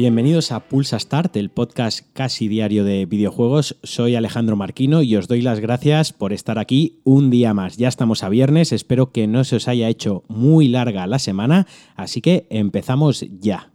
Bienvenidos a Pulsa Start, el podcast casi diario de videojuegos. Soy Alejandro Marquino y os doy las gracias por estar aquí un día más. Ya estamos a viernes, espero que no se os haya hecho muy larga la semana, así que empezamos ya.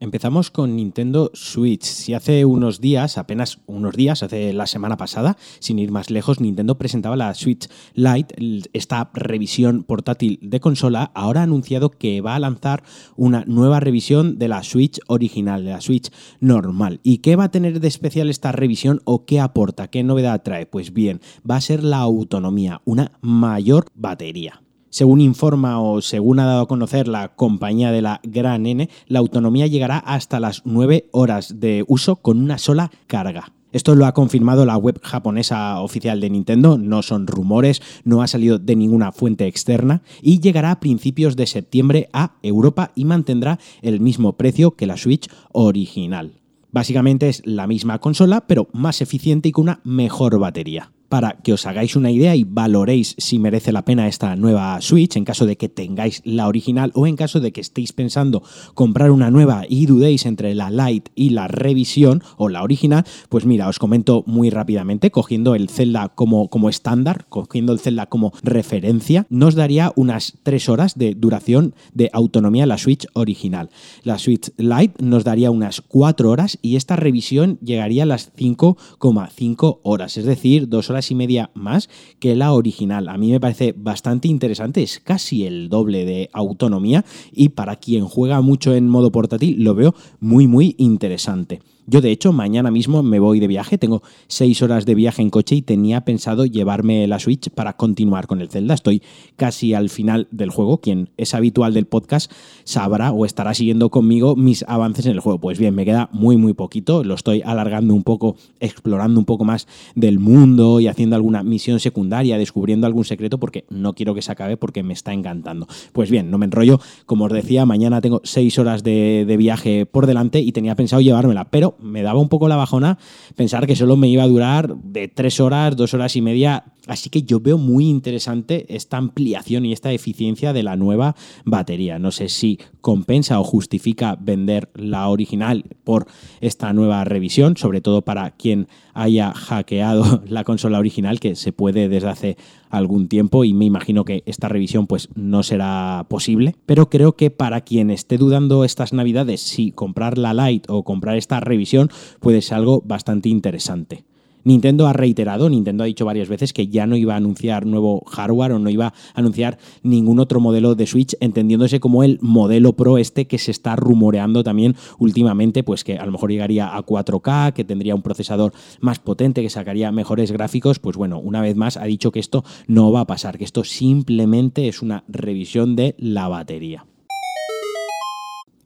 Empezamos con Nintendo Switch. Si hace unos días, apenas unos días, hace la semana pasada, sin ir más lejos, Nintendo presentaba la Switch Lite, esta revisión portátil de consola, ahora ha anunciado que va a lanzar una nueva revisión de la Switch original, de la Switch normal. ¿Y qué va a tener de especial esta revisión o qué aporta? ¿Qué novedad trae? Pues bien, va a ser la autonomía, una mayor batería. Según informa o según ha dado a conocer la compañía de la Gran N, la autonomía llegará hasta las 9 horas de uso con una sola carga. Esto lo ha confirmado la web japonesa oficial de Nintendo, no son rumores, no ha salido de ninguna fuente externa y llegará a principios de septiembre a Europa y mantendrá el mismo precio que la Switch original. Básicamente es la misma consola, pero más eficiente y con una mejor batería para que os hagáis una idea y valoréis si merece la pena esta nueva Switch en caso de que tengáis la original o en caso de que estéis pensando comprar una nueva y dudéis entre la Lite y la revisión o la original, pues mira, os comento muy rápidamente, cogiendo el Zelda como, como estándar, cogiendo el Zelda como referencia, nos daría unas 3 horas de duración de autonomía la Switch original. La Switch Lite nos daría unas 4 horas y esta revisión llegaría a las 5,5 horas, es decir, 2 horas y media más que la original. A mí me parece bastante interesante, es casi el doble de autonomía y para quien juega mucho en modo portátil lo veo muy muy interesante. Yo, de hecho, mañana mismo me voy de viaje, tengo seis horas de viaje en coche y tenía pensado llevarme la Switch para continuar con el Zelda. Estoy casi al final del juego. Quien es habitual del podcast sabrá o estará siguiendo conmigo mis avances en el juego. Pues bien, me queda muy, muy poquito. Lo estoy alargando un poco, explorando un poco más del mundo y haciendo alguna misión secundaria, descubriendo algún secreto, porque no quiero que se acabe porque me está encantando. Pues bien, no me enrollo. Como os decía, mañana tengo seis horas de, de viaje por delante y tenía pensado llevármela, pero me daba un poco la bajona pensar que solo me iba a durar de tres horas, dos horas y media. Así que yo veo muy interesante esta ampliación y esta eficiencia de la nueva batería. No sé si compensa o justifica vender la original por esta nueva revisión, sobre todo para quien haya hackeado la consola original, que se puede desde hace algún tiempo y me imagino que esta revisión pues no será posible, pero creo que para quien esté dudando estas navidades si comprar la Lite o comprar esta revisión puede ser algo bastante interesante. Nintendo ha reiterado, Nintendo ha dicho varias veces que ya no iba a anunciar nuevo hardware o no iba a anunciar ningún otro modelo de Switch, entendiéndose como el modelo Pro este que se está rumoreando también últimamente, pues que a lo mejor llegaría a 4K, que tendría un procesador más potente, que sacaría mejores gráficos, pues bueno, una vez más ha dicho que esto no va a pasar, que esto simplemente es una revisión de la batería.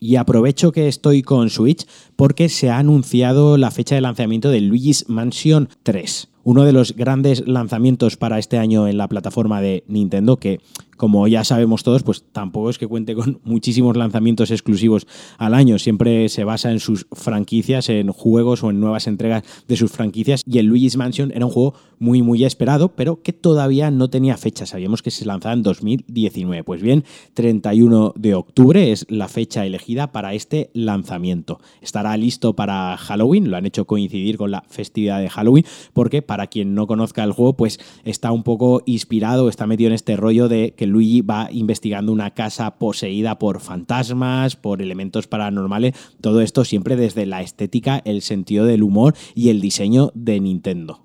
Y aprovecho que estoy con Switch porque se ha anunciado la fecha de lanzamiento de Luigi's Mansion 3 uno de los grandes lanzamientos para este año en la plataforma de Nintendo, que como ya sabemos todos, pues tampoco es que cuente con muchísimos lanzamientos exclusivos al año. Siempre se basa en sus franquicias, en juegos o en nuevas entregas de sus franquicias. Y el Luigi's Mansion era un juego muy, muy esperado, pero que todavía no tenía fecha. Sabíamos que se lanzaba en 2019. Pues bien, 31 de octubre es la fecha elegida para este lanzamiento. Estará listo para Halloween, lo han hecho coincidir con la festividad de Halloween, porque para quien no conozca el juego, pues está un poco inspirado, está metido en este rollo de que Luigi va investigando una casa poseída por fantasmas, por elementos paranormales, todo esto siempre desde la estética, el sentido del humor y el diseño de Nintendo.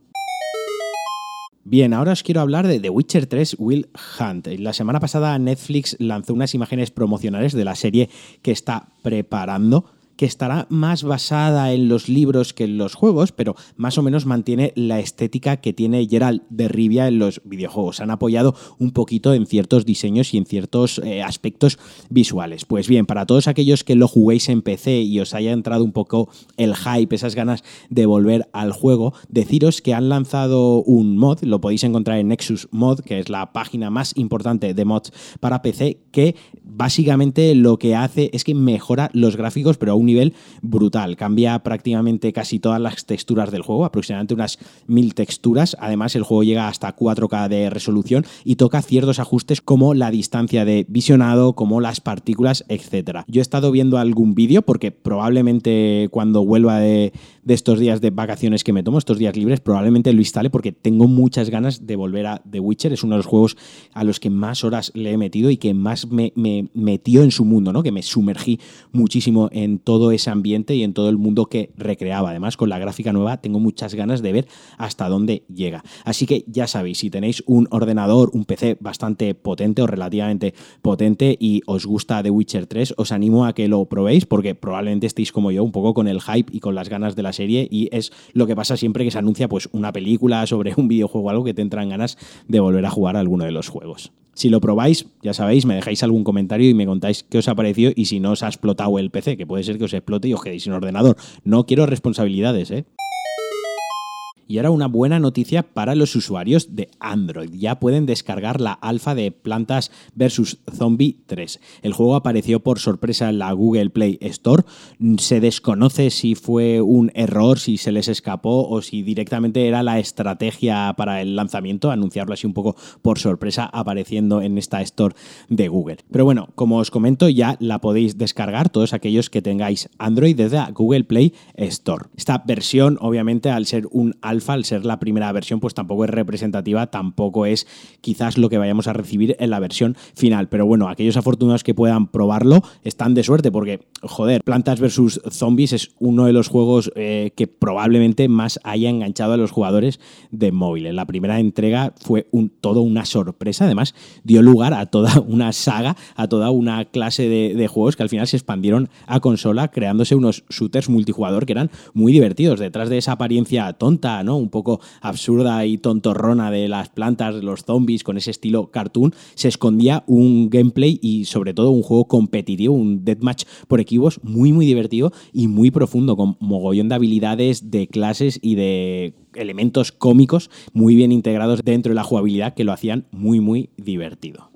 Bien, ahora os quiero hablar de The Witcher 3 Will Hunt. La semana pasada Netflix lanzó unas imágenes promocionales de la serie que está preparando que estará más basada en los libros que en los juegos, pero más o menos mantiene la estética que tiene Gerald de Rivia en los videojuegos. Han apoyado un poquito en ciertos diseños y en ciertos eh, aspectos visuales. Pues bien, para todos aquellos que lo juguéis en PC y os haya entrado un poco el hype, esas ganas de volver al juego, deciros que han lanzado un mod, lo podéis encontrar en Nexus Mod, que es la página más importante de mods para PC, que básicamente lo que hace es que mejora los gráficos, pero a un nivel brutal. Cambia prácticamente casi todas las texturas del juego, aproximadamente unas mil texturas. Además, el juego llega hasta 4K de resolución y toca ciertos ajustes como la distancia de visionado, como las partículas, etc. Yo he estado viendo algún vídeo porque probablemente cuando vuelva de, estos días de vacaciones que me tomo, estos días libres, probablemente lo instale porque tengo muchas ganas de volver a The Witcher. Es uno de los juegos a los que más horas le he metido y que más me, metió en su mundo, ¿no? Que me sumergí muchísimo en todo ese ambiente y en todo el mundo que recreaba. Además, con la gráfica nueva tengo muchas ganas de ver hasta dónde llega. Así que ya sabéis, si tenéis un ordenador, un PC bastante potente o relativamente potente y os gusta The Witcher 3, os animo a que lo probéis porque probablemente estéis como yo, un poco con el hype y con las ganas de la serie y es lo que pasa siempre que se anuncia pues una película sobre un videojuego algo que te entran ganas de volver a jugar a alguno de los juegos. Si lo probáis, ya sabéis, me dejáis algún comentario y me contáis qué os ha parecido y si no os ha explotado el PC, que puede ser que os explote y os quedéis sin ordenador. No quiero responsabilidades, ¿eh? Y ahora una buena noticia para los usuarios de Android. Ya pueden descargar la alfa de Plantas vs. Zombie 3. El juego apareció por sorpresa en la Google Play Store. Se desconoce si fue un error, si se les escapó o si directamente era la estrategia para el lanzamiento, anunciarlo así un poco por sorpresa apareciendo en esta Store de Google. Pero bueno, como os comento, ya la podéis descargar todos aquellos que tengáis Android desde la Google Play Store. Esta versión, obviamente, al ser un alfa, al ser la primera versión, pues tampoco es representativa, tampoco es quizás lo que vayamos a recibir en la versión final. Pero bueno, aquellos afortunados que puedan probarlo están de suerte porque, joder, Plantas vs. Zombies es uno de los juegos eh, que probablemente más haya enganchado a los jugadores de móvil. La primera entrega fue todo una sorpresa, además dio lugar a toda una saga, a toda una clase de, de juegos que al final se expandieron a consola, creándose unos shooters multijugador que eran muy divertidos. Detrás de esa apariencia tonta, un poco absurda y tontorrona de las plantas, los zombies, con ese estilo cartoon, se escondía un gameplay y sobre todo un juego competitivo, un deathmatch por equipos muy muy divertido y muy profundo, con mogollón de habilidades, de clases y de elementos cómicos muy bien integrados dentro de la jugabilidad que lo hacían muy muy divertido.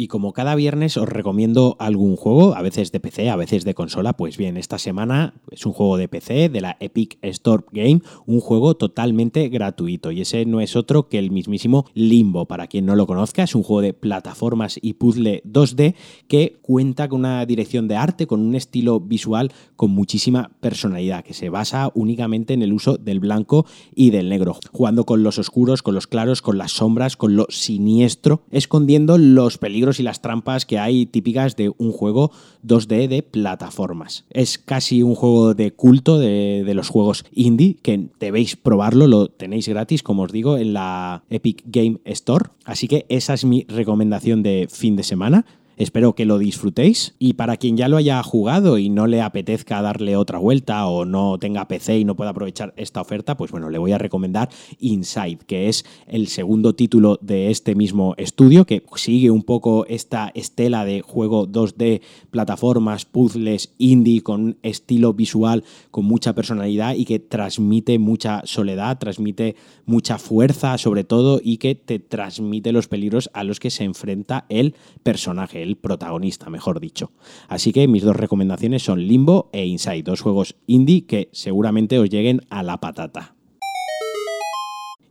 Y como cada viernes os recomiendo algún juego, a veces de PC, a veces de consola, pues bien, esta semana es un juego de PC de la Epic Store Game, un juego totalmente gratuito. Y ese no es otro que el mismísimo Limbo. Para quien no lo conozca, es un juego de plataformas y puzzle 2D que cuenta con una dirección de arte, con un estilo visual con muchísima personalidad, que se basa únicamente en el uso del blanco y del negro, jugando con los oscuros, con los claros, con las sombras, con lo siniestro, escondiendo los y las trampas que hay típicas de un juego 2D de plataformas. Es casi un juego de culto de los juegos indie, que debéis probarlo, lo tenéis gratis, como os digo, en la Epic Game Store. Así que esa es mi recomendación de fin de semana. Espero que lo disfrutéis. Y para quien ya lo haya jugado y no le apetezca darle otra vuelta o no tenga PC y no pueda aprovechar esta oferta, pues bueno, le voy a recomendar Inside, que es el segundo título de este mismo estudio que sigue un poco esta estela de juego 2D, plataformas, puzzles, indie con un estilo visual con mucha personalidad y que transmite mucha soledad, transmite mucha fuerza sobre todo y que te transmite los peligros a los que se enfrenta el personaje, el protagonista, mejor dicho. Así que mis dos recomendaciones son Limbo e Inside, dos juegos indie que seguramente os lleguen a la patata.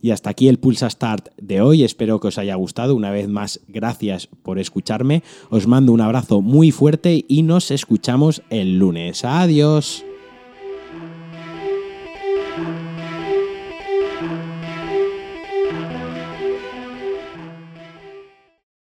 Y hasta aquí el Pulsa Start de hoy. Espero que os haya gustado. Una vez más, gracias por escucharme. Os mando un abrazo muy fuerte y nos escuchamos el lunes. Adiós.